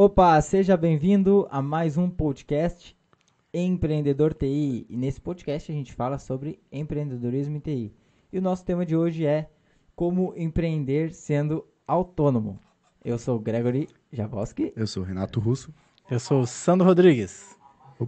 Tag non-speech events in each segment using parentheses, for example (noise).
Opa, seja bem-vindo a mais um podcast Empreendedor TI. E nesse podcast a gente fala sobre empreendedorismo em TI. E o nosso tema de hoje é como empreender sendo autônomo. Eu sou o Gregory Jaboski. Eu sou o Renato Russo. Eu sou o Sandro Rodrigues.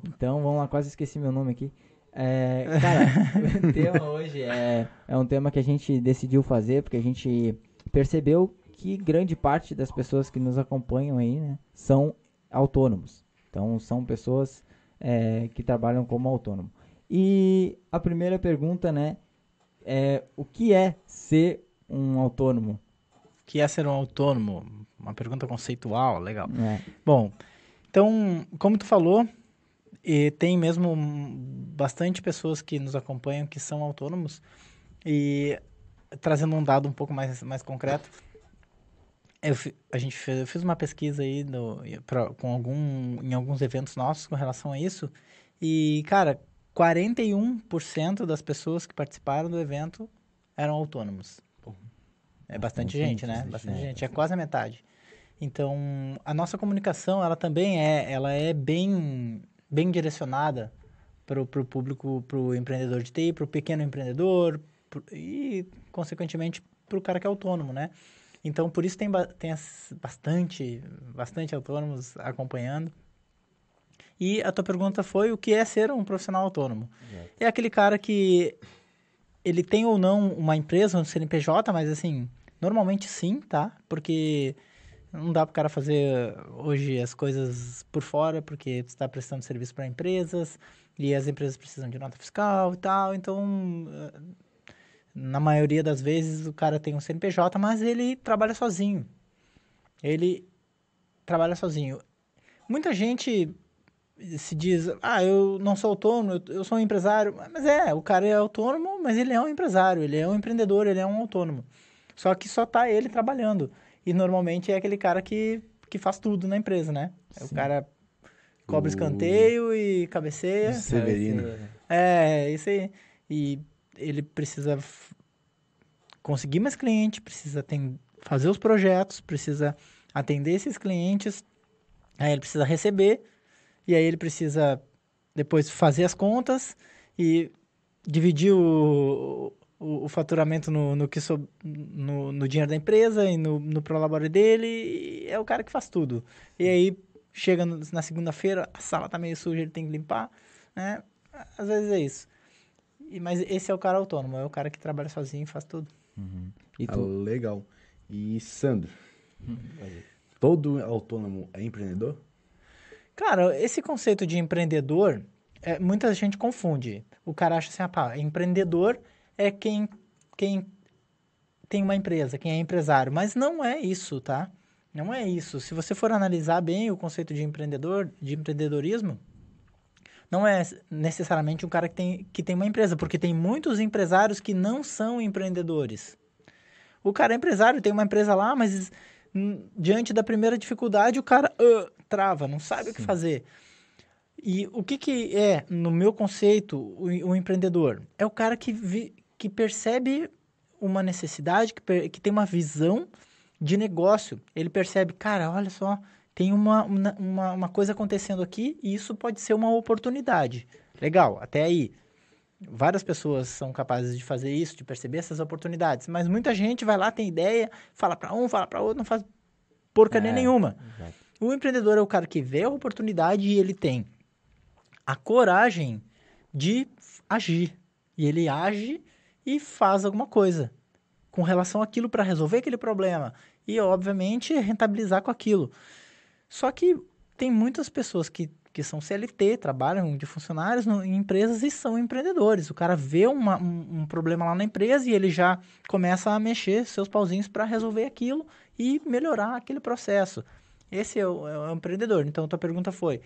Então vamos lá, quase esqueci meu nome aqui. É, cara, (laughs) o tema hoje é, é um tema que a gente decidiu fazer porque a gente percebeu que grande parte das pessoas que nos acompanham aí, né, são autônomos. Então, são pessoas é, que trabalham como autônomo. E a primeira pergunta, né, é o que é ser um autônomo? O que é ser um autônomo? Uma pergunta conceitual, legal. É. Bom, então, como tu falou, e tem mesmo bastante pessoas que nos acompanham que são autônomos e trazendo um dado um pouco mais, mais concreto, eu, a gente fez, eu fiz uma pesquisa aí no, pra, com algum, em alguns eventos nossos com relação a isso. E, cara, 41% das pessoas que participaram do evento eram autônomos. É bastante gente, né? Bastante gente. É quase a metade. Então, a nossa comunicação, ela também é, ela é bem, bem direcionada para o público, para o empreendedor de TI, para o pequeno empreendedor pro, e, consequentemente, para o cara que é autônomo, né? Então, por isso tem, tem bastante, bastante autônomos acompanhando. E a tua pergunta foi o que é ser um profissional autônomo? É aquele cara que ele tem ou não uma empresa, um CNPJ, mas assim, normalmente sim, tá? Porque não dá para o cara fazer hoje as coisas por fora, porque está prestando serviço para empresas e as empresas precisam de nota fiscal e tal. Então, na maioria das vezes o cara tem um CNPJ, mas ele trabalha sozinho. Ele trabalha sozinho. Muita gente se diz, ah, eu não sou autônomo, eu sou um empresário. Mas é, o cara é autônomo, mas ele é um empresário, ele é um empreendedor, ele é um autônomo. Só que só tá ele trabalhando. E normalmente é aquele cara que, que faz tudo na empresa, né? É o cara cobra o... escanteio e cabeceia. Severino. É, isso aí. E ele precisa conseguir mais clientes, precisa fazer os projetos, precisa atender esses clientes, aí ele precisa receber, e aí ele precisa depois fazer as contas e dividir o, o, o faturamento no, no, que so, no, no, dinheiro da empresa e no, no prolabore dele, é o cara que faz tudo. E aí chega no, na segunda-feira, a sala tá meio suja, ele tem que limpar, né? Às vezes é isso. E, mas esse é o cara autônomo, é o cara que trabalha sozinho e faz tudo. Uhum. E tu... Ah, legal. E Sandro, uhum. todo autônomo é empreendedor? Cara, esse conceito de empreendedor, é, muita gente confunde. O cara acha assim, ah, pá, empreendedor é quem, quem tem uma empresa, quem é empresário. Mas não é isso, tá? Não é isso. Se você for analisar bem o conceito de empreendedor, de empreendedorismo, não é necessariamente um cara que tem, que tem uma empresa, porque tem muitos empresários que não são empreendedores. O cara é empresário, tem uma empresa lá, mas diante da primeira dificuldade o cara uh, trava, não sabe Sim. o que fazer. E o que, que é, no meu conceito, o, o empreendedor? É o cara que, vi, que percebe uma necessidade, que, que tem uma visão de negócio. Ele percebe, cara, olha só, tem uma, uma, uma coisa acontecendo aqui e isso pode ser uma oportunidade. Legal, até aí. Várias pessoas são capazes de fazer isso, de perceber essas oportunidades, mas muita gente vai lá, tem ideia, fala para um, fala para outro, não faz porcaria é, nenhuma. Exato. O empreendedor é o cara que vê a oportunidade e ele tem a coragem de agir. E ele age e faz alguma coisa com relação àquilo para resolver aquele problema e, obviamente, rentabilizar com aquilo. Só que tem muitas pessoas que, que são CLT, trabalham de funcionários no, em empresas e são empreendedores. O cara vê uma, um, um, problema lá na empresa e ele já começa a mexer seus pauzinhos para resolver aquilo e melhorar aquele processo. Esse é o, é o empreendedor. Então, tua pergunta foi,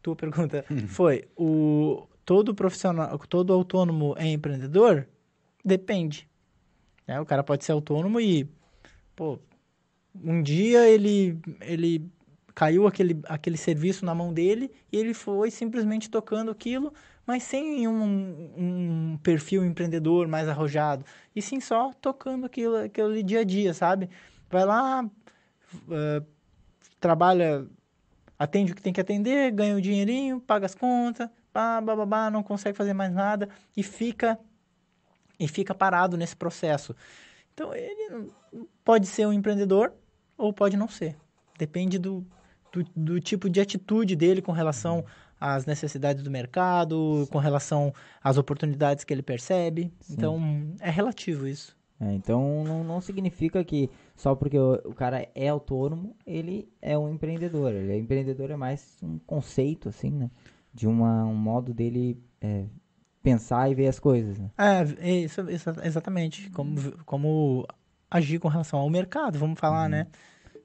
tua pergunta (laughs) foi, o todo profissional, todo autônomo é empreendedor? Depende. É, o cara pode ser autônomo e, pô, um dia ele, ele caiu aquele, aquele serviço na mão dele e ele foi simplesmente tocando aquilo, mas sem um, um perfil empreendedor mais arrojado, e sim só tocando aquilo, aquele dia a dia, sabe? Vai lá, uh, trabalha atende o que tem que atender, ganha o dinheirinho, paga as contas, pá, babá, não consegue fazer mais nada e fica e fica parado nesse processo. Então, ele pode ser um empreendedor ou pode não ser. Depende do, do, do tipo de atitude dele com relação às necessidades do mercado, com relação às oportunidades que ele percebe. Sim. Então, é relativo isso. É, então, não, não significa que só porque o, o, cara é autônomo, ele é um empreendedor. Ele é empreendedor é mais um conceito, assim, né? De uma, um modo dele é, pensar e ver as coisas, né? É, isso, isso, exatamente. Como, como agir com relação ao mercado, vamos falar, uhum. né?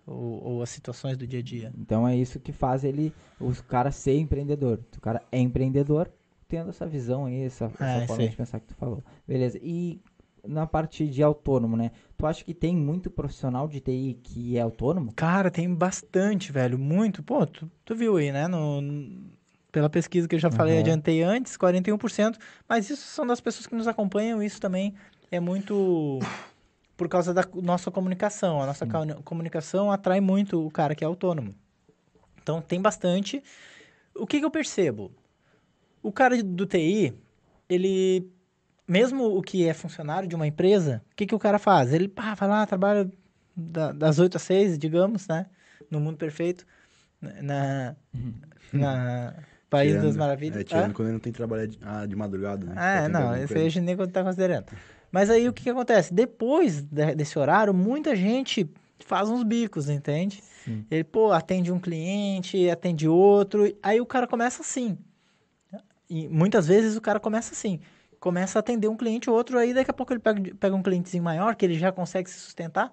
Ou, ou, as situações do dia a dia. Então é isso que faz ele, o cara ser empreendedor. O cara é empreendedor tendo essa visão aí, essa, essa é, forma de pensar que tu falou. Beleza. E na parte de autônomo, né? Tu acha que tem muito profissional de TI que é autônomo? Cara, tem bastante, velho. Muito. Pô, tu, tu viu aí, né? No, pela pesquisa que eu já uhum. falei, adiantei antes, 41%. Mas isso são das pessoas que nos acompanham. Isso também é muito por causa da nossa comunicação. A nossa Sim. comunicação atrai muito o cara que é autônomo. Então, tem bastante. O que, que eu percebo? O cara do TI, ele mesmo o que é funcionário de uma empresa, o que, que o cara faz? Ele pá, vai lá, trabalha da, das 8 às 6, digamos, né? No mundo perfeito. Na, uhum. na (laughs) País tirando, das Maravilhas. É, tirando ah? quando ele não tem trabalho de, ah, de madrugada, né? Ah, não, esse aí a gente nem tá considerando. Mas aí o que, que acontece? Depois de, desse horário, muita gente faz uns bicos, entende? Sim. Ele, pô, atende um cliente, atende outro, aí o cara começa assim. E muitas vezes o cara começa assim começa a atender um cliente ou outro, aí daqui a pouco ele pega, pega um clientezinho maior, que ele já consegue se sustentar,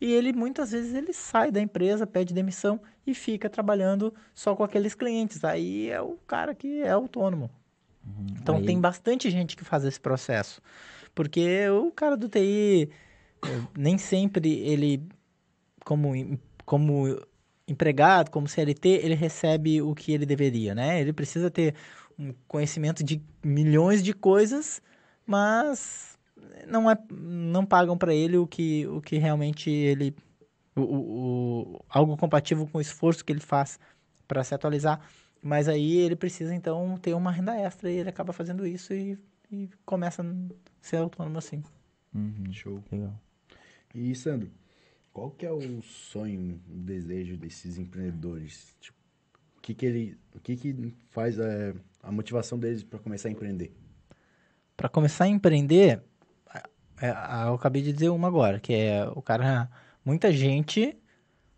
e ele muitas vezes ele sai da empresa, pede demissão e fica trabalhando só com aqueles clientes. Aí é o cara que é autônomo. Uhum. Então aí... tem bastante gente que faz esse processo. Porque o cara do TI eh, nem sempre ele como como empregado, como CLT, ele recebe o que ele deveria, né? Ele precisa ter um conhecimento de milhões de coisas, mas não é não pagam para ele o que o que realmente ele o, o, algo compatível com o esforço que ele faz para se atualizar. Mas aí ele precisa então ter uma renda extra e ele acaba fazendo isso e, e começa ser autônomo assim. Uhum, show. Legal. E Sandro, qual que é o sonho, o desejo desses empreendedores? Tipo, o que que ele, o que que faz é, a motivação deles para começar a empreender? Para começar a empreender, é, eu acabei de dizer uma agora, que é o cara. Muita gente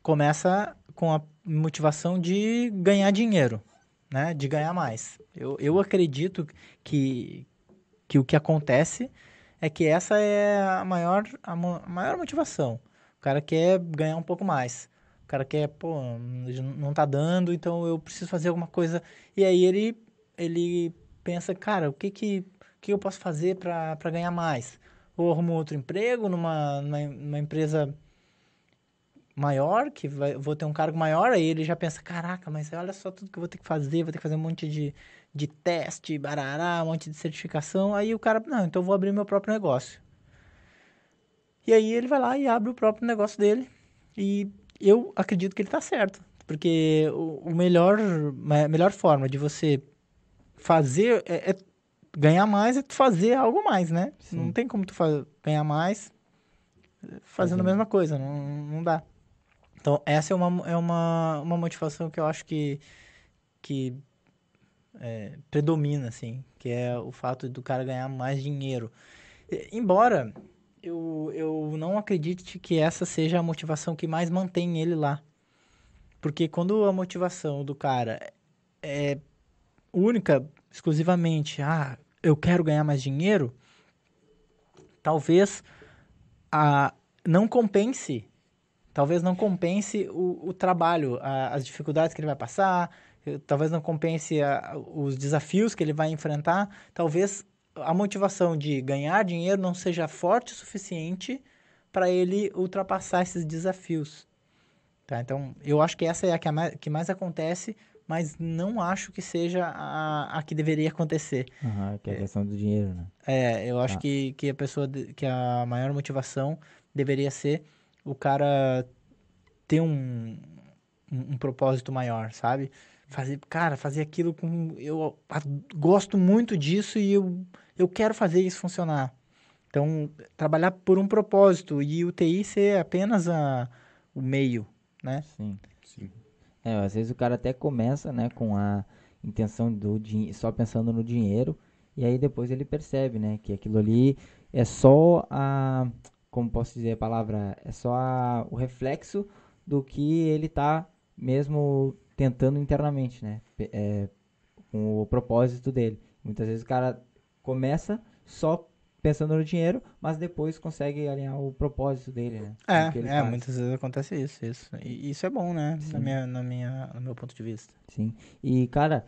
começa com a motivação de ganhar dinheiro, né? De ganhar mais. Eu, eu acredito que, que o que acontece é que essa é a maior, a maior motivação. O cara quer ganhar um pouco mais. O cara quer, pô, não tá dando, então eu preciso fazer alguma coisa. E aí ele ele pensa, cara, o que que, que eu posso fazer para ganhar mais? Ou arrumo outro emprego numa, numa, numa, empresa maior, que vai, vou ter um cargo maior, aí ele já pensa, caraca, mas olha só tudo que eu vou ter que fazer, vou ter que fazer um monte de, de teste, barará, um monte de certificação. Aí o cara, não, então eu vou abrir meu próprio negócio. E aí ele vai lá e abre o próprio negócio dele. E eu acredito que ele está certo. Porque o, o melhor, a melhor forma de você fazer é, é, ganhar mais é fazer algo mais, né? Sim. Não tem como tu ganhar mais fazendo uhum. a mesma coisa, não, não dá. Então, essa é uma, é uma, uma motivação que eu acho que, que é, predomina, assim, que é o fato do cara ganhar mais dinheiro. Embora eu, eu não acredite que essa seja a motivação que mais mantém ele lá. Porque quando a motivação do cara é única, exclusivamente, ah, eu quero ganhar mais dinheiro, talvez a, não compense, talvez não compense o, o trabalho, a, as dificuldades que ele vai passar, talvez não compense a, os desafios que ele vai enfrentar, talvez a motivação de ganhar dinheiro não seja forte o suficiente para ele ultrapassar esses desafios. Tá? Então, eu acho que essa é a que, a mais, que mais acontece mas não acho que seja a, a que deveria acontecer. Uhum, que é a questão do dinheiro, né? É, eu acho ah. que, que a pessoa, que a maior motivação deveria ser o cara ter um, um, um propósito maior, sabe? Fazer, cara, fazer aquilo com. Eu gosto muito disso e eu, eu quero fazer isso funcionar. Então, trabalhar por um propósito e o TI ser apenas a, o meio, né? Sim. Sim. É, às vezes o cara até começa, né, com a intenção do dinheiro, só pensando no dinheiro, e aí depois ele percebe, né, que aquilo ali é só a, como posso dizer a palavra, é só a, o reflexo do que ele tá mesmo tentando internamente, né, é, com o propósito dele. Muitas vezes o cara começa só pensando no dinheiro, mas depois consegue alinhar o propósito dele, né? É, é muitas vezes acontece isso, isso. E isso é bom, né? Na minha, na minha, no meu ponto de vista. Sim. E, cara,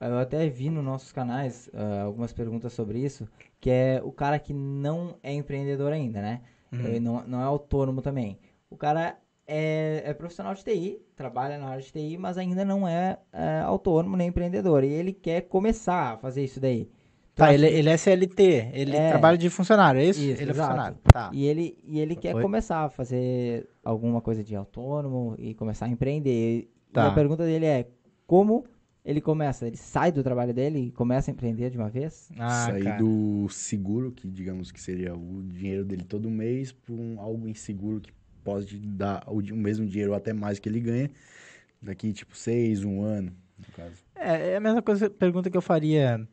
eu até vi nos nossos canais uh, algumas perguntas sobre isso, que é o cara que não é empreendedor ainda, né? Uhum. Ele não, não é autônomo também. O cara é, é, profissional de TI, trabalha na área de TI, mas ainda não é, é autônomo nem empreendedor. E ele quer começar a fazer isso daí. Tá, ele, ele é CLT, ele é, trabalha de funcionário, é isso? isso ele é funcionário. Tá. E ele, e ele quer começar a fazer alguma coisa de autônomo e começar a empreender. Tá. E a pergunta dele é, como ele começa? Ele sai do trabalho dele e começa a empreender de uma vez? Ah, Sair cara. do seguro, que digamos que seria o dinheiro dele todo mês, para um, algo inseguro que pode dar o, o mesmo dinheiro ou até mais que ele ganha daqui, tipo, seis, um ano, no caso. É, é a mesma coisa, pergunta que eu faria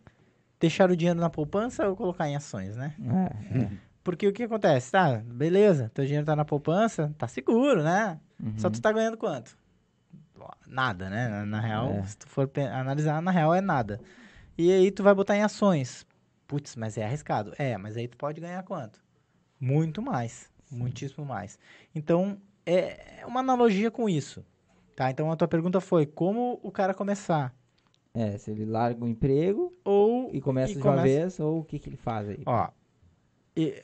deixar o dinheiro na poupança ou colocar em ações, né? É, é. (laughs) Porque o que acontece? Tá, beleza, teu dinheiro tá na poupança, tá seguro, né? Uhum. Só tu tá ganhando quanto? Nada, né? Na, na real, é. se tu for analisar, na real é nada. E aí tu vai botar em ações. Putz, mas é arriscado. É, mas aí tu pode ganhar quanto? Muito mais. Sim. Muitíssimo mais. Então, é uma analogia com isso. Tá? Então a tua pergunta foi como o cara começar. É, se ele larga o emprego ou e começa e de começa... uma vez, ou o que, que ele faz aí? Ó,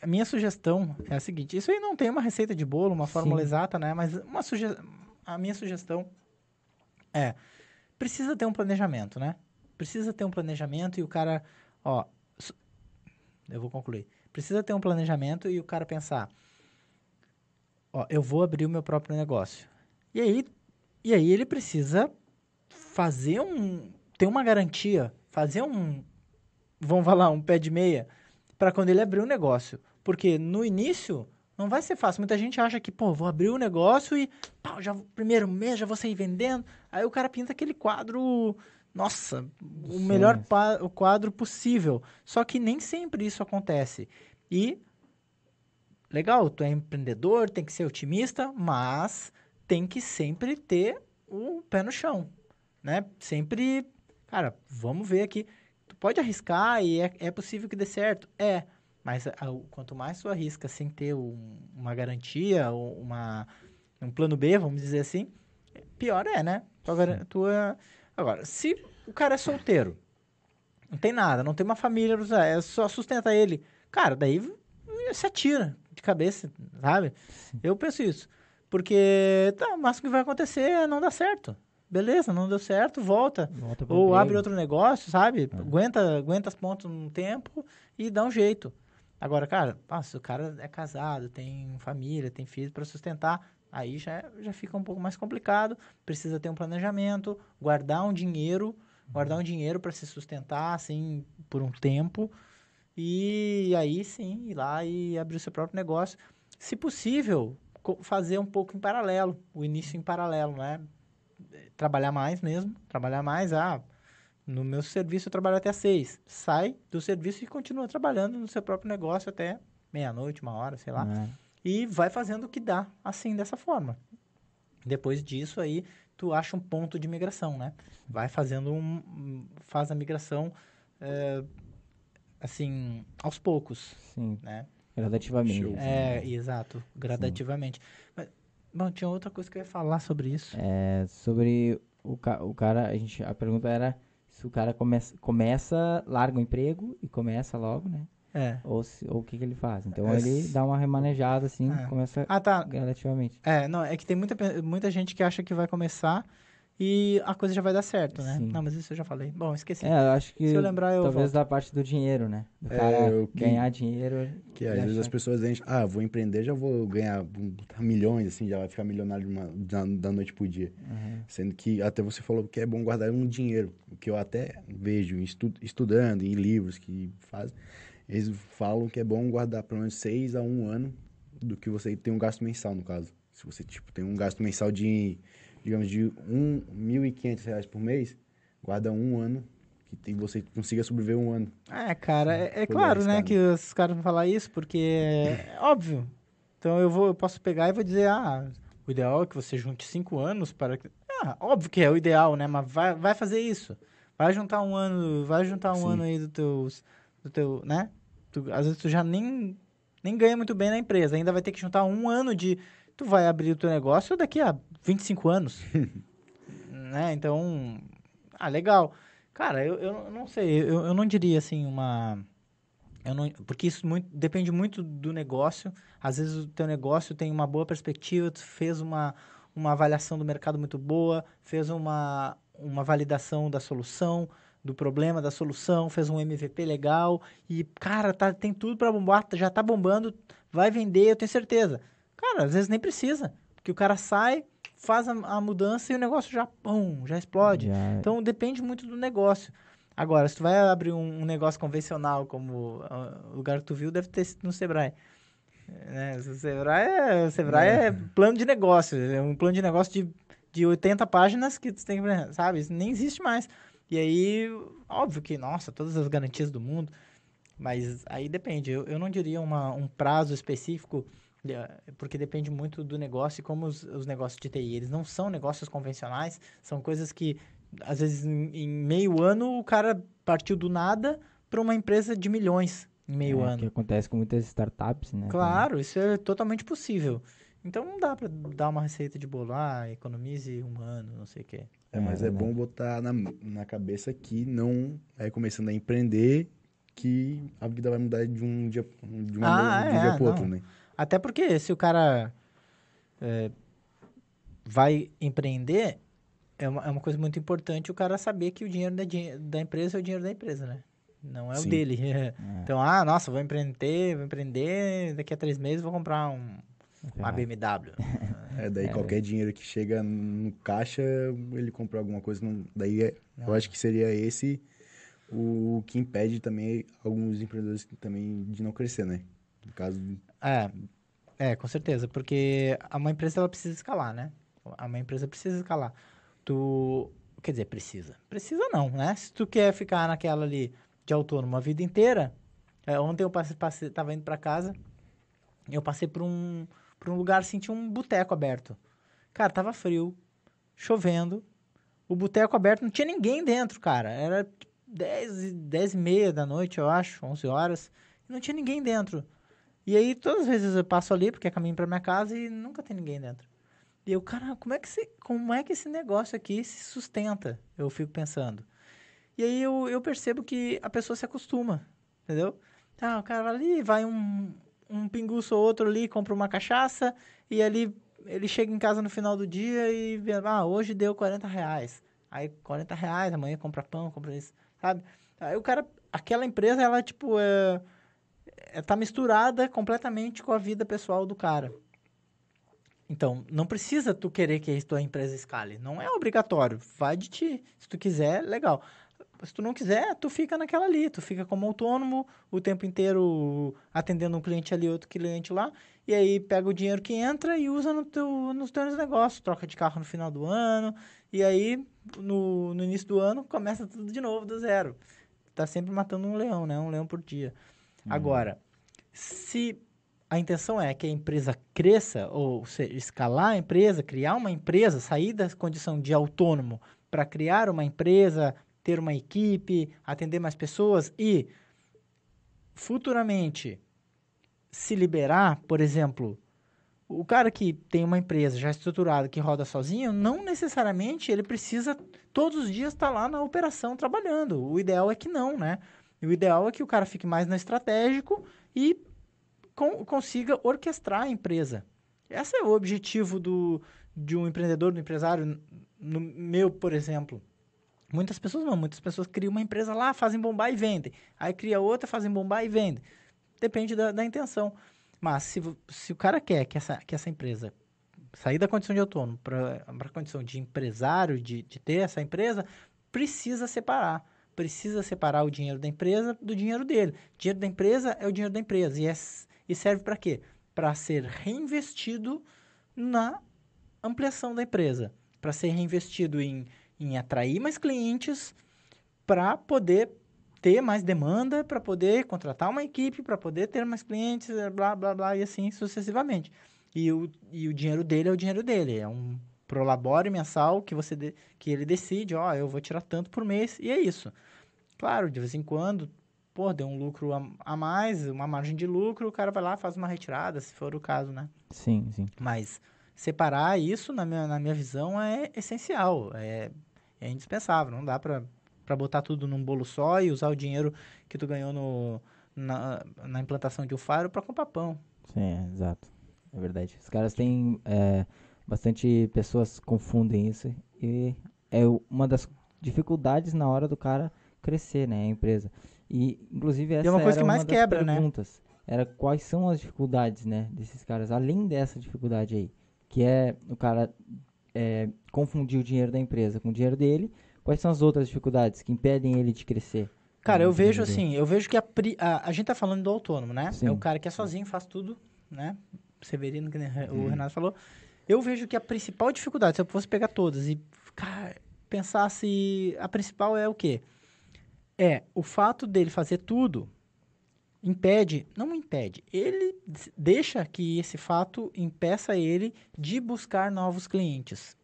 a minha sugestão é a seguinte: isso aí não tem uma receita de bolo, uma fórmula Sim. exata, né? Mas uma suge... a minha sugestão é: precisa ter um planejamento, né? Precisa ter um planejamento e o cara, ó, eu vou concluir. Precisa ter um planejamento e o cara pensar: ó, eu vou abrir o meu próprio negócio. E aí, e aí ele precisa fazer um ter uma garantia, fazer um, vamos falar, um pé de meia, para quando ele abrir o um negócio. Porque no início não vai ser fácil. Muita gente acha que, pô, vou abrir o um negócio e, pá, já primeiro mês já vou sair vendendo. Aí o cara pinta aquele quadro, nossa, o melhor o quadro possível. Só que nem sempre isso acontece. E legal, tu é empreendedor, tem que ser otimista, mas tem que sempre ter o pé no chão, né? Sempre cara, vamos ver aqui. Tu pode arriscar e é, é possível que dê certo? É. Mas a, quanto mais tu arrisca sem ter um, uma garantia, uma, um plano B, vamos dizer assim, pior é, né? Tua, tua... Agora, se o cara é solteiro, não tem nada, não tem uma família, é só sustenta ele, cara, daí se atira de cabeça, sabe? Eu penso isso. Porque, tá, mas o que vai acontecer é não dar certo. Beleza, não deu certo, volta. volta Ou emprego. abre outro negócio, sabe? É. Aguenta, aguenta as pontas um tempo e dá um jeito. Agora, cara, se o cara é casado, tem família, tem filho para sustentar, aí já, já fica um pouco mais complicado. Precisa ter um planejamento, guardar um dinheiro, guardar um dinheiro para se sustentar, assim, por um tempo. E aí sim, ir lá e abrir o seu próprio negócio. Se possível, fazer um pouco em paralelo, o início em paralelo, né? trabalhar mais mesmo, trabalhar mais, ah, no meu serviço eu trabalho até seis. Sai do serviço e continua trabalhando no seu próprio negócio até meia-noite, uma hora, sei lá. É. E vai fazendo o que dá, assim, dessa forma. Depois disso aí, tu acha um ponto de migração, né? Vai fazendo um... faz a migração, é, assim, aos poucos, Sim. né? Gradativamente. É, exato, gradativamente. Mas, Bom, tinha outra coisa que eu ia falar sobre isso. É, sobre o, ca o cara, a, gente, a pergunta era se o cara começa, começa, larga o emprego e começa logo, né? É. Ou, se, ou o que, que ele faz. Então é. ele dá uma remanejada assim, é. começa ah, tá. gradativamente. É, não, é que tem muita, muita gente que acha que vai começar e a coisa já vai dar certo, né? Sim. Não, mas isso eu já falei. Bom, esqueci. É, eu acho que Se eu lembrar, eu talvez volto. da parte do dinheiro, né? Do É, cara o que- ganhar dinheiro. Que às vezes as pessoas enchem, ah, vou empreender, já vou ganhar milhões, assim, já vai ficar milionário de uma- da, da noite pro dia. Uhum. Sendo que até você falou que é bom guardar um dinheiro, o que eu até vejo estu- estudando, em livros que fazem, eles falam que é bom guardar pelo menos seis a um ano do que você tem um gasto mensal, no caso. Se você, tipo, tem um gasto mensal de, digamos, de 1.500 reais por mês, guarda um ano, que você consiga sobreviver um ano. É, cara, é, é Foi claro, né, que os caras vão falar isso, porque é óbvio. Então eu vou, eu posso pegar e vou dizer, ah, o ideal é que você junte cinco anos para que... Ah, óbvio que é o ideal, né, mas vai, vai fazer isso. Vai juntar um ano, vai juntar um Sim. ano aí do teu, do teu, né? Tu- às vezes tu já nem, nem ganha muito bem na empresa, ainda vai ter que juntar um ano de... Tu vai abrir o teu negócio daqui a 25 anos, (laughs) né? Então, ah, legal. Cara, eu, eu não sei, eu, eu não diria assim uma. Eu não, porque isso muito, depende muito do negócio. Às vezes o teu negócio tem uma boa perspectiva, tu fez uma, uma avaliação do mercado muito boa, fez uma, uma validação da solução, do problema, da solução, fez um MVP legal e, cara, tá, tem tudo para bombar, já tá bombando, vai vender, eu tenho certeza. Cara, às vezes nem precisa, porque o cara sai, faz a, a mudança e o negócio já, pum, já explode. Já- Então depende muito do negócio. Agora, se tu vai abrir um, um negócio convencional, como ah, o lugar que tu viu, deve ter sido no Sebrae. Né? O Sebrae, é, o Sebrae é. plano de negócio. É um plano de negócio de, de 80 páginas que tu tem que. Sabe? Isso nem existe mais. E aí, óbvio que, nossa, todas as garantias do mundo. Mas aí depende. Eu, eu não diria uma, um prazo específico, porque depende muito do negócio e como os, os negócios de TI. Eles não são negócios convencionais, são coisas que, às vezes, em, em meio ano, o cara partiu do nada para uma empresa de milhões em meio é, ano. que acontece com muitas startups, né? Claro, isso é totalmente possível. Então não dá para dar uma receita de bolo, ah, economize um ano, não sei o quê. É, mas é, É verdade. bom botar na, na cabeça que não é começando a empreender que a vida vai mudar de um dia, de uma Ah, de um é, dia pro outro, né? Até porque se o cara é, vai empreender, é uma, é uma coisa muito importante o cara saber que o dinheiro da, da empresa é o dinheiro da empresa, né? Não é o Sim. dele. (laughs) É. Então, ah, nossa, vou empreender, vou empreender, daqui a três meses vou comprar um, uma. BMW. (laughs) É, daí qualquer dinheiro que chega no caixa, ele compra alguma coisa. Não, daí é- eu acho que seria esse o que impede também alguns empreendedores também de não crescer, né? No caso, É, é, com certeza, porque uma empresa ela precisa escalar, né? Uma empresa precisa escalar. Tu, quer dizer, precisa. Precisa não, né? Se tu quer ficar naquela ali de autônomo a vida inteira, é, ontem eu passei, passei, tava indo pra casa, eu passei por um, por um lugar tinha um boteco aberto. Cara, tava frio, chovendo, o boteco aberto, não tinha ninguém dentro, cara. Era tipo, 10, e- 10 e meia da noite, eu acho, 11 horas, e não tinha ninguém dentro. E aí, todas as vezes eu passo ali, porque é caminho pra minha casa, e nunca tem ninguém dentro. E eu, cara, como é que, esse, como é que esse negócio aqui se sustenta? Eu fico pensando. E aí eu, eu percebo que a pessoa se acostuma, entendeu? Ah, o cara vai ali, vai um, um pinguço ou outro ali, compra uma cachaça, e ali ele chega em casa no final do dia e vê, ah, hoje deu 40 reais. Aí 40 reais, amanhã compra pão, compra isso, sabe? Aí o cara, aquela empresa, ela, tipo, é, tá misturada completamente com a vida pessoal do cara. Então, não precisa tu querer que a tua empresa escale. Não é obrigatório. Vai de ti. Se tu quiser, legal. Se tu não quiser, tu fica naquela ali. Tu fica como autônomo o tempo inteiro atendendo um cliente ali, outro cliente lá. E aí pega o dinheiro que entra e usa no teu, nos teus negócios. Troca de carro no final do ano. E aí, no, no início do ano, começa tudo de novo, do zero. Tá sempre matando um leão, né? Um leão por dia. Agora, se a intenção é que a empresa cresça, ou seja, escalar a empresa, criar uma empresa, sair da condição de autônomo para criar uma empresa, ter uma equipe, atender mais pessoas e futuramente se liberar, por exemplo, o cara que tem uma empresa já estruturada que roda sozinho, não necessariamente ele precisa todos os dias estar lá na operação trabalhando. O ideal é que não, né? O ideal é que o cara fique mais no estratégico e con- consiga orquestrar a empresa. Esse é o objetivo do, de um empreendedor, do empresário, no meu, por exemplo, muitas pessoas não, muitas pessoas criam uma empresa lá, fazem bombar e vendem. Aí cria outra, fazem bombar e vendem. Depende da, da intenção. Mas se, se o cara quer que essa, que essa empresa sair da condição de autônomo para a condição de empresário, de, de ter essa empresa, precisa separar. Precisa separar o dinheiro da empresa do dinheiro dele. O dinheiro da empresa é o dinheiro da empresa. E, é, e serve para quê? Para ser reinvestido na ampliação da empresa. Para ser reinvestido em, em atrair mais clientes, para poder ter mais demanda, para poder contratar uma equipe, para poder ter mais clientes, blá, blá, blá, e assim sucessivamente. E o, e o dinheiro dele é o dinheiro dele. É um prolabore mensal que você de, que ele decide, ó, eu vou tirar tanto por mês e é isso. Claro, de vez em quando, pô, deu um lucro a, a mais, uma margem de lucro, o cara vai lá faz uma retirada, se for o caso, né? Sim, sim. Mas separar isso, na minha, na minha visão, é essencial, é, é indispensável. Não dá para botar tudo num bolo só e usar o dinheiro que tu ganhou no, na, na implantação de um faro para comprar pão. Sim, é, exato. É verdade. Os caras têm. É, bastante pessoas confundem isso. E é uma das dificuldades na hora do cara crescer, né? A empresa. E, inclusive, essa é uma coisa que mais quebra, né? perguntas. Né? Era quais são as dificuldades, né? Desses caras, além dessa dificuldade aí. Que é o cara é, confundir o dinheiro da empresa com o dinheiro dele. Quais são as outras dificuldades que impedem ele de crescer? Cara, eu vejo assim, eu vejo que a, a, a gente tá falando do autônomo, né? Sim. É o cara que é sozinho, faz tudo, né? Severino, que o hum. Renato falou. Eu vejo que a principal dificuldade, se eu fosse pegar todas e cara, pensar se a principal é o quê? É o fato dele fazer tudo impede, não impede, ele deixa que esse fato impeça ele de buscar novos clientes.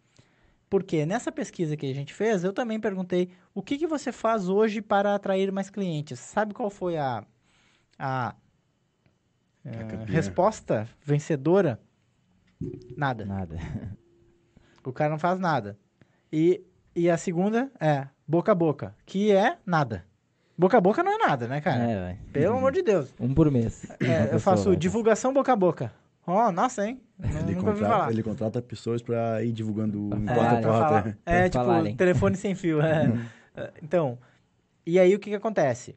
Porque nessa pesquisa que a gente fez, eu também perguntei o que, que você faz hoje para atrair mais clientes. Sabe qual foi a, a é, resposta vencedora? Nada. Nada. (laughs) O cara não faz nada. E, e a segunda é boca a boca, que é nada. Boca a boca não é nada, né, cara? É, Pelo amor de Deus. Um por mês. É, eu faço divulgação boca a boca. Ó, oh, nossa, hein? Ele falar. Ele contrata pessoas pra ir divulgando em é, quatro portas. É, tipo, falarem. telefone sem fio. É. (laughs) então, e aí o que que acontece?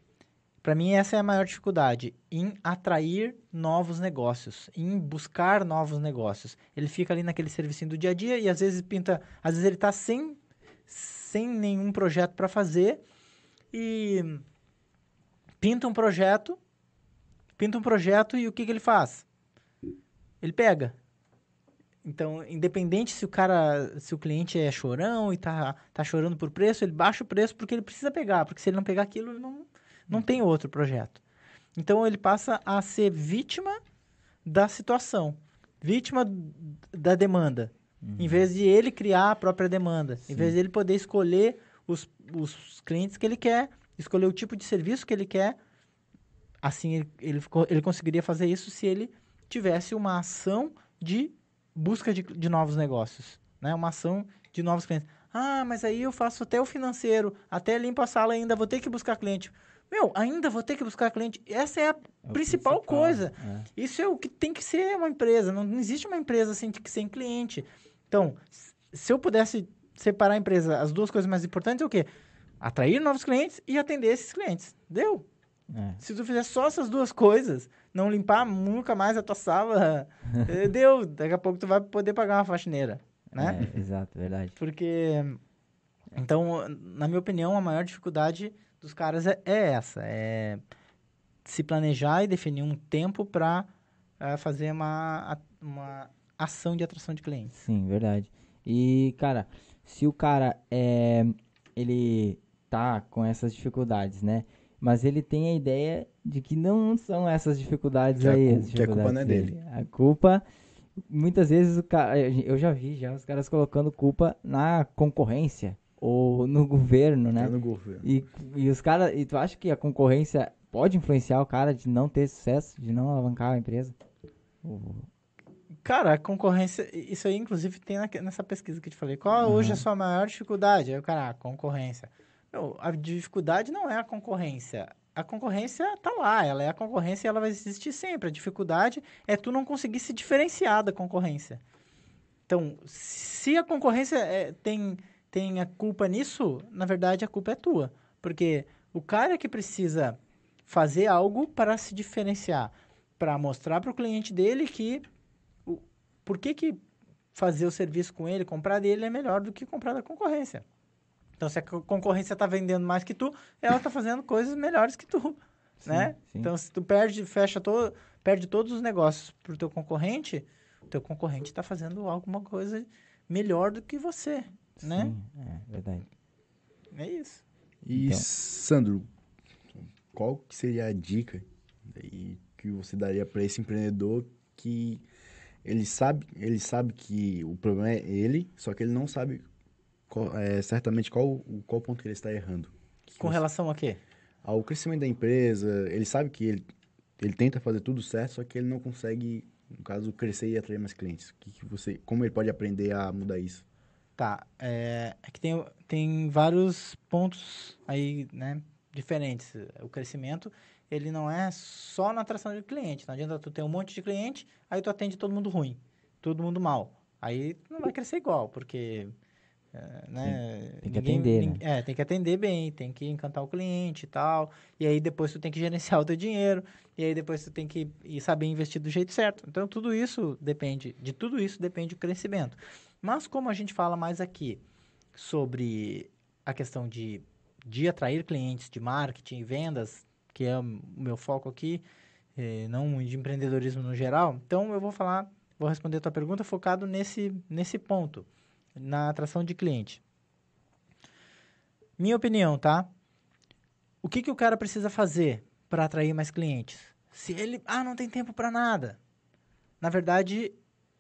Para mim, essa é a maior dificuldade, em atrair novos negócios, em buscar novos negócios. Ele fica ali naquele serviço do dia a dia e às vezes pinta, às vezes ele está sem, sem nenhum projeto para fazer e pinta um projeto, pinta um projeto e o que, que ele faz? Ele pega. Então, independente se o cara, se o cliente é chorão e tá, tá chorando por preço, ele baixa o preço porque ele precisa pegar, porque se ele não pegar aquilo, ele não, não tem outro projeto. Então ele passa a ser vítima da situação, vítima da demanda. Uhum. Em vez de ele criar a própria demanda, Sim. em vez de ele poder escolher os, os clientes que ele quer, escolher o tipo de serviço que ele quer, assim ele, ele, ele conseguiria fazer isso se ele tivesse uma ação de busca de, de novos negócios, né? uma ação de novos clientes. Ah, mas aí eu faço até o financeiro, até limpo a sala ainda, vou ter que buscar cliente. Meu, ainda vou ter que buscar cliente. Essa é a é principal, principal, coisa. É. Isso é o que tem que ser uma empresa. Não, não existe uma empresa sem, sem cliente. Então, se eu pudesse separar a empresa, as duas coisas mais importantes é o quê? Atrair novos clientes e atender esses clientes. Deu. É. Se tu fizer só essas duas coisas, não limpar nunca mais a tua sala, (laughs) eh, deu. Daqui a pouco tu vai poder pagar uma faxineira, né? É, exato, verdade. Porque, então, na minha opinião, a maior dificuldade dos caras é, é essa, é se planejar e definir um tempo para é, fazer uma, uma ação de atração de clientes. Sim, verdade. E, cara, se o cara é, ele tá com essas dificuldades, né? Mas ele tem a ideia de que não são essas dificuldades que aí. A, dificuldades que a culpa não é dele. dele. A culpa, muitas vezes, o cara, eu já vi já os caras colocando culpa na concorrência ou no governo, né? É no governo. E, e os caras, e tu acha que a concorrência pode influenciar o cara de não ter sucesso, de não alavancar a empresa? Cara, a concorrência, isso aí inclusive tem na, nessa pesquisa que eu te falei. Qual uhum. hoje é a sua maior dificuldade? Aí o cara, a ah, concorrência. Meu, a dificuldade não é a concorrência. A concorrência tá lá, ela é a concorrência e ela vai existir sempre. A dificuldade é tu não conseguir se diferenciar da concorrência. Então, se a concorrência é, tem, tem a culpa nisso, na verdade a culpa é tua. Porque o cara que precisa fazer algo para se diferenciar, para mostrar para o cliente dele que o, por que, que fazer o serviço com ele, comprar dele é melhor do que comprar da concorrência. Então, se a concorrência está vendendo mais que tu, ela está fazendo coisas melhores que tu, sim, né? Sim. Então, se tu perde, fecha todo, perde todos os negócios para o teu concorrente, o teu concorrente está fazendo alguma coisa melhor do que você, sim, né? é verdade. É isso. E, então. Sandro, qual que seria a dica que você daria para esse empreendedor que ele sabe, ele sabe que o problema é ele, só que ele não sabe qual, é, certamente qual, qual ponto que ele está errando. Com relação a quê? Ao crescimento da empresa, ele sabe que ele, ele tenta fazer tudo certo, só que ele não consegue, no caso, crescer e atrair mais clientes. Que, que você, como ele pode aprender a mudar isso? Tá, é, é que tem, tem vários pontos aí, né, diferentes. O crescimento, ele não é só na atração de cliente. Não adianta tu ter um monte de cliente, aí tu atende todo mundo ruim, todo mundo mal. Aí não vai crescer igual, porque né? Tem que ninguém, atender, né? É, tem que atender bem, tem que encantar o cliente e tal. E aí depois tu tem que gerenciar (laughs) o teu dinheiro. E aí depois tu tem que saber investir do jeito certo. Então tudo isso depende, de tudo isso depende o crescimento. Mas como a gente fala mais aqui sobre a questão de, de atrair clientes, de marketing e vendas, que é o meu foco aqui, eh, não de empreendedorismo no geral. Então, eu vou falar, vou responder a tua pergunta focado nesse, nesse ponto, na atração de cliente. Minha opinião, tá? O que, que o cara precisa fazer para atrair mais clientes? Se ele, ah, não tem tempo para nada. Na verdade,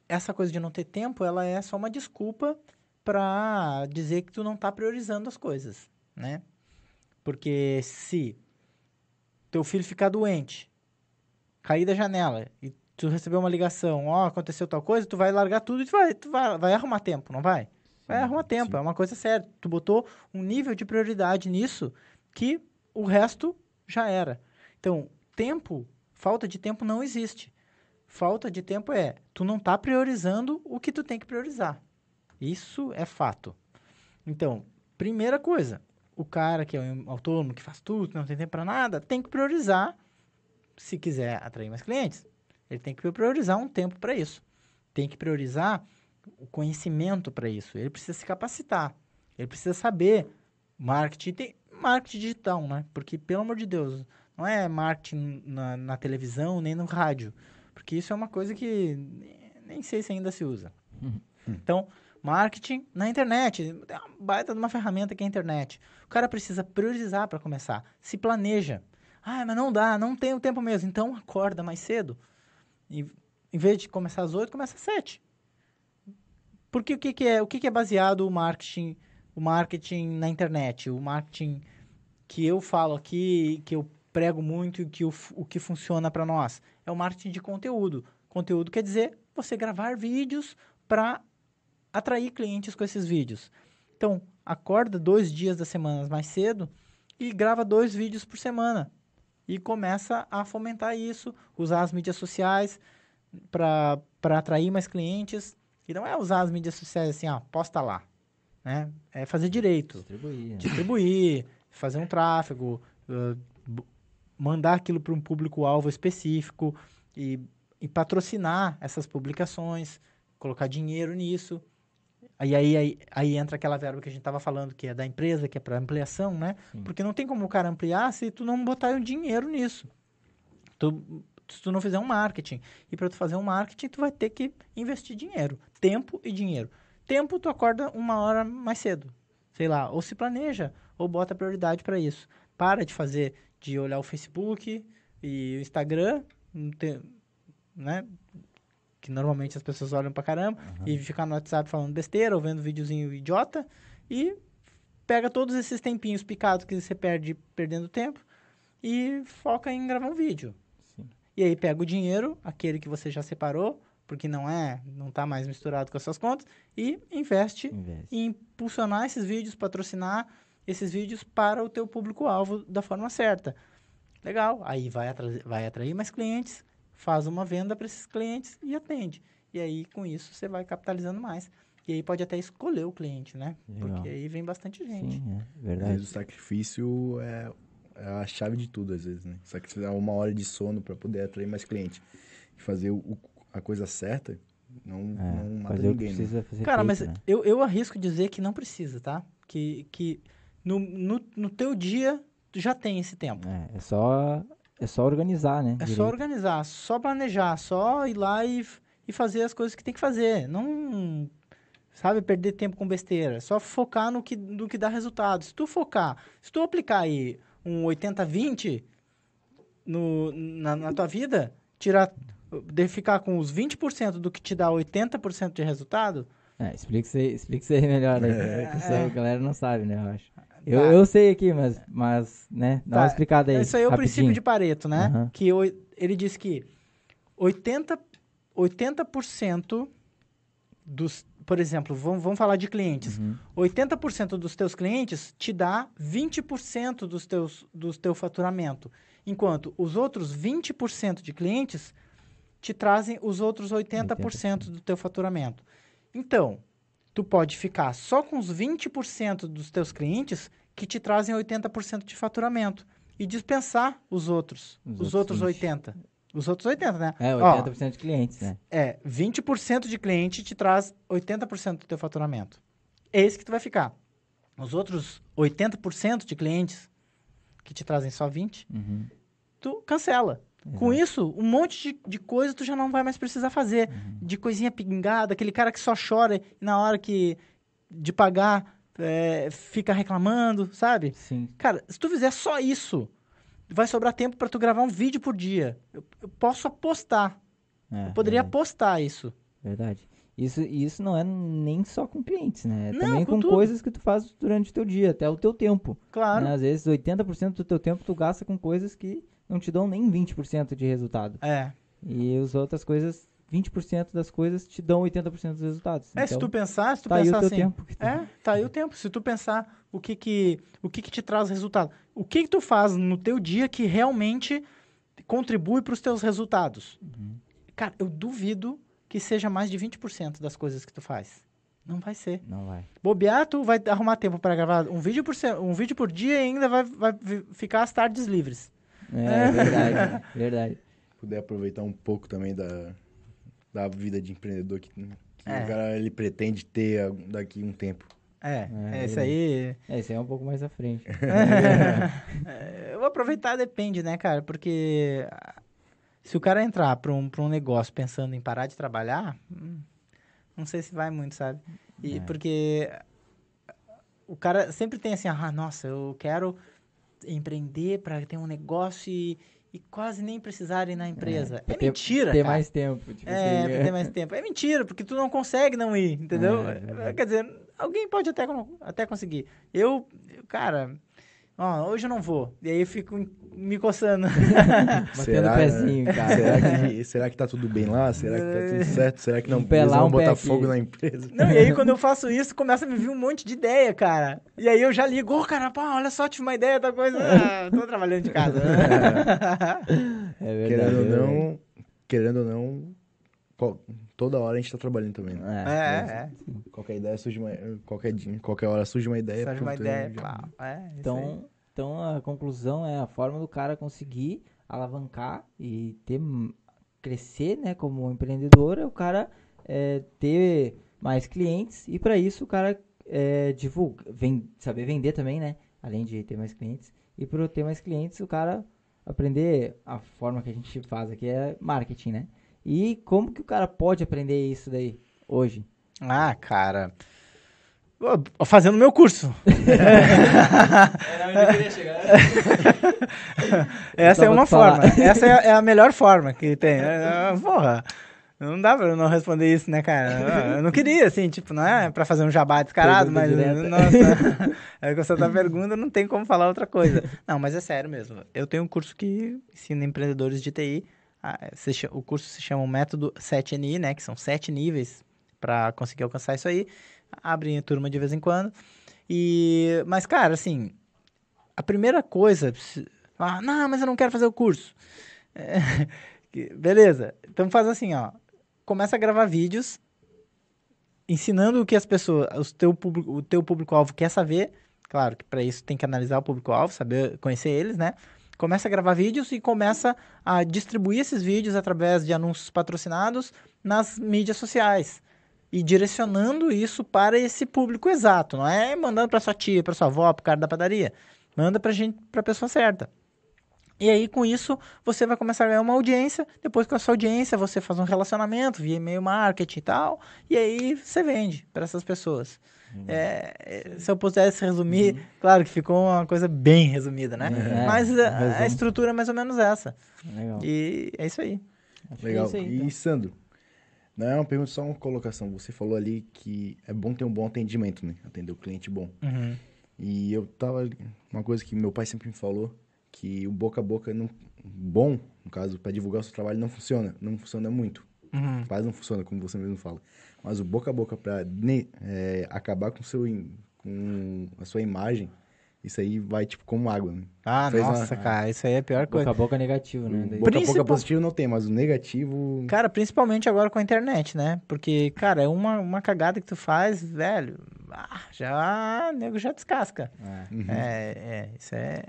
essa coisa de não ter tempo, ela é só uma desculpa para dizer que tu não está priorizando as coisas, né? Porque se teu filho ficar doente, cair da janela e tu receber uma ligação, ó, oh, aconteceu tal coisa, tu vai largar tudo e tu vai, tu vai, vai arrumar tempo, não vai? Vai sim, arrumar tempo, sim. é uma coisa séria. Tu botou um nível de prioridade nisso que o resto já era. Então, tempo, falta de tempo não existe. Falta de tempo é, tu não tá priorizando o que tu tem que priorizar. Isso é fato. Então, primeira coisa, o cara que é um autônomo, que faz tudo, não tem tempo para nada, tem que priorizar, se quiser atrair mais clientes, ele tem que priorizar um tempo para isso. Tem que priorizar o conhecimento para isso. Ele precisa se capacitar. Ele precisa saber marketing, tem marketing digital, né? Porque, pelo amor de Deus, não é marketing na, na televisão nem no rádio. Porque isso é uma coisa que nem sei se ainda se usa. Uhum. Então, Marketing na internet. É uma baita de uma ferramenta que é a internet. O cara precisa priorizar para começar. Se planeja. Ah, mas não dá, não tenho tempo mesmo. Então acorda mais cedo. E, em vez de começar às 8, começa às 7. Porque o que, que é, o que, que é baseado o marketing, o marketing na internet, o marketing que eu falo aqui, que eu prego muito e que o, o que funciona para nós? É o marketing de conteúdo. Conteúdo quer dizer você gravar vídeos para atrair clientes com esses vídeos. Então, acorda dois dias da semana mais cedo e grava dois vídeos por semana. E começa a fomentar isso, usar as mídias sociais para atrair mais clientes. E não é usar as mídias sociais assim, ó, posta lá. Né? É fazer direito. Distribuir. Distribuir, fazer um tráfego, uh, mandar aquilo para um público-alvo específico e, e patrocinar essas publicações, colocar dinheiro nisso. Aí, aí, aí, aí, entra aquela verba que a gente estava falando, que é da empresa, que é para ampliação, né? Sim. Porque não tem como o cara ampliar se tu não botar o dinheiro nisso. Tu, se tu não fizer um marketing. E para tu fazer um marketing, tu vai ter que investir dinheiro. Tempo e dinheiro. Tempo, tu acorda uma hora mais cedo. Sei lá, ou se planeja, ou bota prioridade para isso. Para de fazer, de olhar o Facebook e o Instagram, né? Que normalmente as pessoas olham pra caramba, uhum. e ficar no WhatsApp falando besteira ou vendo videozinho idiota, e pega todos esses tempinhos picados que você perde perdendo tempo e foca em gravar um vídeo. Sim. E aí pega o dinheiro, aquele que você já separou, porque não é, não está mais misturado com as suas contas, e investe, investe. em impulsionar esses vídeos, patrocinar esses vídeos para o teu público-alvo da forma certa. Legal, aí vai, vai atrair mais clientes, faz uma venda para esses clientes e atende. e aí com isso você vai capitalizando mais. E aí pode até escolher o cliente, né? Legal. Porque aí vem bastante gente. Sim, é Às verdade. vezes o sacrifício é, é a chave de tudo, às vezes, né? Sacrificar uma hora de sono para poder atrair mais cliente. E fazer o- a coisa certa não, É, não mata fazer o que ninguém, né? precisa fazer Cara, feito, mas né? eu, eu arrisco dizer que não precisa, tá? Que, que no, no, no teu dia tu já tem esse tempo. É, é só, é só organizar, né? É direito. só organizar, só planejar, só ir lá e, e fazer as coisas que tem que fazer. Não, sabe, perder tempo com besteira. Só focar no que, no que dá resultado. Se tu focar, se tu aplicar aí um 80-20 no, na, na tua vida, tirar, de ficar com os 20% do que te dá 80% de resultado, É, explica isso aí, isso aí melhor aí. (laughs) É, é. a galera não sabe, né, eu acho. Eu, Tá. eu sei aqui, mas, mas né, dá uma Tá, explicada aí. Isso aí é o princípio de rapidinho. Pareto, né? Aham. Que ele diz que 80%, 80% dos... Por exemplo, vamos, vamos falar de clientes. Uhum. 80% dos teus clientes te dá 20% dos teus, do teu faturamento. Enquanto os outros 20% de clientes te trazem os outros 80% do teu faturamento. Então, tu pode ficar só com os 20% dos teus clientes que te trazem 80% de faturamento e dispensar os outros, Os os, outros outros 20. 80. Os outros 80, né? É, Ó, 80% de clientes, né? é, 20% de cliente te traz 80% do teu faturamento. É esse que tu vai ficar. Os outros 80% de clientes que te trazem só 20, Uhum. tu cancela. Com Exato. isso, um monte de, de coisa tu já não vai mais precisar fazer. Uhum. De coisinha pingada, aquele cara que só chora e na hora que de pagar é, fica reclamando, sabe? Sim. Cara, se tu fizer só isso, vai sobrar tempo para tu gravar um vídeo por dia. Eu, eu posso apostar. É, eu poderia verdade, apostar isso. verdade. Isso, e isso não é nem só com clientes, né? É Não, também com com, coisas que tu faz durante o teu dia, até o teu tempo. Claro. né? Às vezes 80% do teu tempo tu gasta com coisas que não te dão nem 20% de resultado. É. E as outras coisas, 20% das coisas te dão 80% dos resultados. É, se Então, tu pensar, se tu tá aí pensar o teu assim. tempo. É, tá aí o tempo. Se tu pensar o que que, o que, que te traz resultado. O que que tu faz no teu dia que realmente contribui para os teus resultados? Uhum. Cara, eu duvido que seja mais de 20% das coisas que tu faz. Não vai ser. Não vai. Bobear, tu vai arrumar tempo para gravar um vídeo por, se- um vídeo por dia e ainda vai, vai ficar as tardes livres. É, verdade, (laughs) verdade. Poder aproveitar um pouco também da, da vida de empreendedor que, que É. o cara ele pretende ter a- daqui um tempo. É, É, é, isso aí. É, isso aí é um pouco mais à frente. (laughs) É, o aproveitar depende, né, cara? Porque se o cara entrar para um, pra um negócio pensando em parar de trabalhar, hum, não sei se vai muito, sabe? E É. porque o cara sempre tem assim, ah, nossa, eu quero empreender para ter um negócio e, e quase nem precisar ir na empresa. É, pra ter- mentira, Ter cara. mais tempo. Tipo É, assim, pra ter mais tempo. É mentira, porque tu não consegue não ir, entendeu? É, é. Quer dizer, alguém pode até, até conseguir. Eu, cara, ó, hoje eu não vou. E aí eu fico me coçando. (laughs) Batendo o pezinho, (laughs) cara. Será que, será que tá tudo bem lá? Será que tá tudo certo? Será que não Um eles lá, vão um botar fogo na empresa? Não, e aí quando eu (laughs) faço isso, começa a me vir um monte de ideia, cara. E aí eu já ligo, ô, cara, pá, olha só, tive uma ideia, tal coisa. Ah, tô trabalhando de casa. É verdade. Querendo ou é não, querendo ou não, toda hora a gente tá trabalhando também. Né? é, é. Qualquer ideia surge uma, qualquer, dia- qualquer hora surge uma ideia. Surge uma ideia, já- pá. É. Então, então a conclusão é a forma do cara conseguir alavancar e ter crescer, né, como empreendedor, é o cara é, ter mais clientes e para isso o cara é, divulga, ven- saber vender também, né, além de ter mais clientes. E para ter mais clientes, o cara aprender a forma que a gente faz aqui é marketing, né? E como que o cara pode aprender isso daí hoje? Ah, cara. Fazendo meu curso. (laughs) Essa Só é vou uma te falar. forma. Essa é a, é a melhor forma que tem. É, é, Porra. Não dá pra eu não responder isso, né, cara? Eu não queria, assim, tipo, não é pra fazer um jabá descarado, Pergunta mas, direta. nossa, (laughs) é que você tá pergunta, não tem como falar outra coisa. Não, mas é sério mesmo. Eu tenho um curso que ensina empreendedores de TI. O curso se chama o Método 7NI, né, que são sete níveis pra conseguir alcançar isso aí. Abre turma de vez em quando. E, mas, cara, assim, a primeira coisa, ah, não, mas eu não quero fazer o curso. (laughs) É, beleza, então faz assim, ó. começa a gravar vídeos ensinando o que as pessoas, os teu público, o teu público-alvo quer saber. Claro que para isso tem que analisar o público-alvo, saber conhecer eles, né? Começa a gravar vídeos e começa a distribuir esses vídeos através de anúncios patrocinados nas mídias sociais e direcionando isso para esse público exato, não é mandando para sua tia, para sua avó, para o cara da padaria. Manda para gente, para a pessoa certa. E aí, com isso, você vai começar a ganhar uma audiência. Depois, com essa audiência, você faz um relacionamento via e-mail marketing e tal. E aí, você vende para essas pessoas. Uhum. É, se eu pudesse resumir, uhum. claro que ficou uma coisa bem resumida, né? É, Mas a, a, estrutura é mais ou menos essa. Legal. E é isso aí. Acho Legal. É isso aí, então. E, Sandro, não é uma pergunta, só uma colocação. Você falou ali que é bom ter um bom atendimento, né? Atender o cliente bom. Uhum. E eu tava. Uma coisa que meu pai sempre me falou que o boca a boca não, bom, no caso, para divulgar o seu trabalho, não funciona. Não funciona muito. Uhum. Quase não funciona, como você mesmo fala. Mas o boca a boca para é, acabar com, seu, com a sua imagem, isso aí vai, tipo, como água, né? Ah, Fez nossa, uma... cara, isso aí é a pior coisa. Boca a boca negativo, né? Boca Principal... a boca positivo não tem, mas o negativo... Cara, principalmente agora com a internet, né? Porque, cara, é uma, uma cagada que tu faz, velho, ah, já, nego já descasca. É. Uhum. é, é, isso é...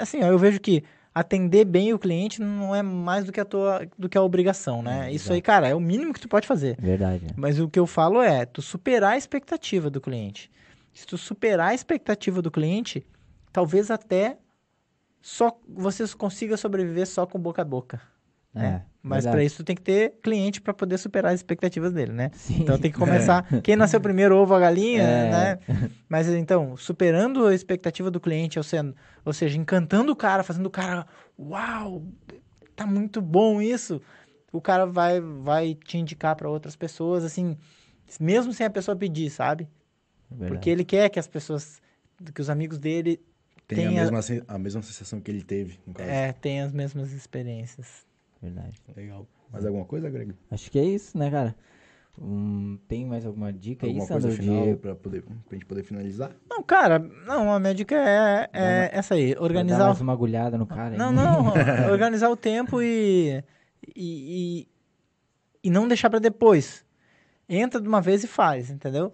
Assim, ó, eu vejo que atender bem o cliente não é mais do que a tua do que a obrigação, né? É, Isso aí, cara, é o mínimo que tu pode fazer. Verdade. Mas o que eu falo é tu superar a expectativa do cliente. Se tu superar a expectativa do cliente, talvez até só você consiga sobreviver só com boca a boca. É, né? Mas para isso tem que ter cliente para poder superar as expectativas dele, né? Sim. Então tem que (laughs) começar. É. Quem nasceu primeiro, ovo a galinha, é. né? Mas então, superando a expectativa do cliente, ou seja, ou seja, encantando o cara, fazendo o cara, uau, tá muito bom isso. O cara vai, vai te indicar para outras pessoas, assim, mesmo sem a pessoa pedir, sabe? Porque ele quer que as pessoas, que os amigos dele tenham a mesma, a mesma sensação que ele teve. É, tem as mesmas experiências. Verdade. Legal. Mais alguma coisa, Greg? Acho que é isso, né, cara? Um, tem mais alguma dica alguma aí, Sandro? Coisa final de... pra, poder, pra gente poder finalizar? Não, cara, não, a minha dica é, é uma, essa aí, organizar... Dar mais uma agulhada no cara. Não, aí. não, (laughs) (laughs) organizar o tempo e, e, e, e não deixar para depois. Entra de uma vez e faz, entendeu?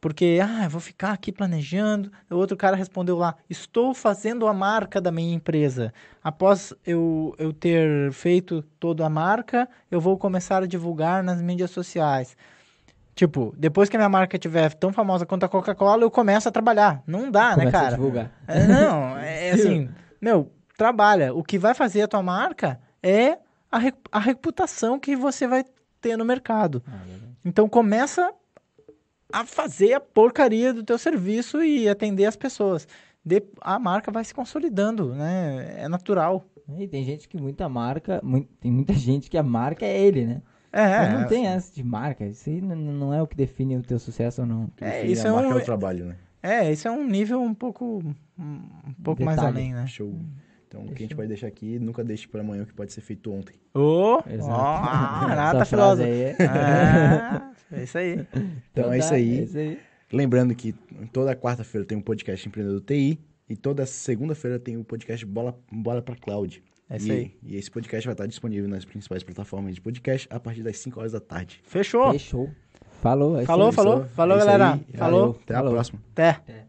Porque, ah, eu vou ficar aqui planejando. O outro cara respondeu lá: Estou fazendo a marca da minha empresa. Após eu, eu ter feito toda a marca, eu vou começar a divulgar nas mídias sociais. Tipo, depois que a minha marca estiver tão famosa quanto a Coca-Cola, eu começo a trabalhar. Não dá, né, Começa né, cara? A divulgar. É, não, (laughs) é assim, meu, trabalha. O que vai fazer a tua marca é a, a reputação que você vai ter no mercado. Ah, então começa a fazer a porcaria do teu serviço e atender as pessoas. De, a marca vai se consolidando, né? É natural. E tem gente que muita marca, muito, tem muita (laughs) gente que a marca é ele, né? É, Mas não é, tem essa de marca. Isso aí não é o que define o teu sucesso ou não. É, isso a é marca um, é o trabalho, né? É, isso é um nível um pouco um pouco Detalhe. mais além, né? Show. Então, o que a gente vai deixar aqui, nunca deixe para amanhã o que pode ser feito ontem. Ô! Oh, Exato. Oh, (laughs) Renata Filósofo. Ah, é isso aí. Então, então é, isso aí. é isso aí. Lembrando que toda quarta-feira tem um podcast Empreendedor TI e toda segunda-feira tem o um podcast Bola, Bola para Cloud. É isso e, aí. E esse podcast vai estar disponível nas principais plataformas de podcast a partir das 5 horas da tarde. Fechou. Fechou. Falou. É falou, falou. Falou, é galera. Falou. Até falou. a próxima. Até. Até.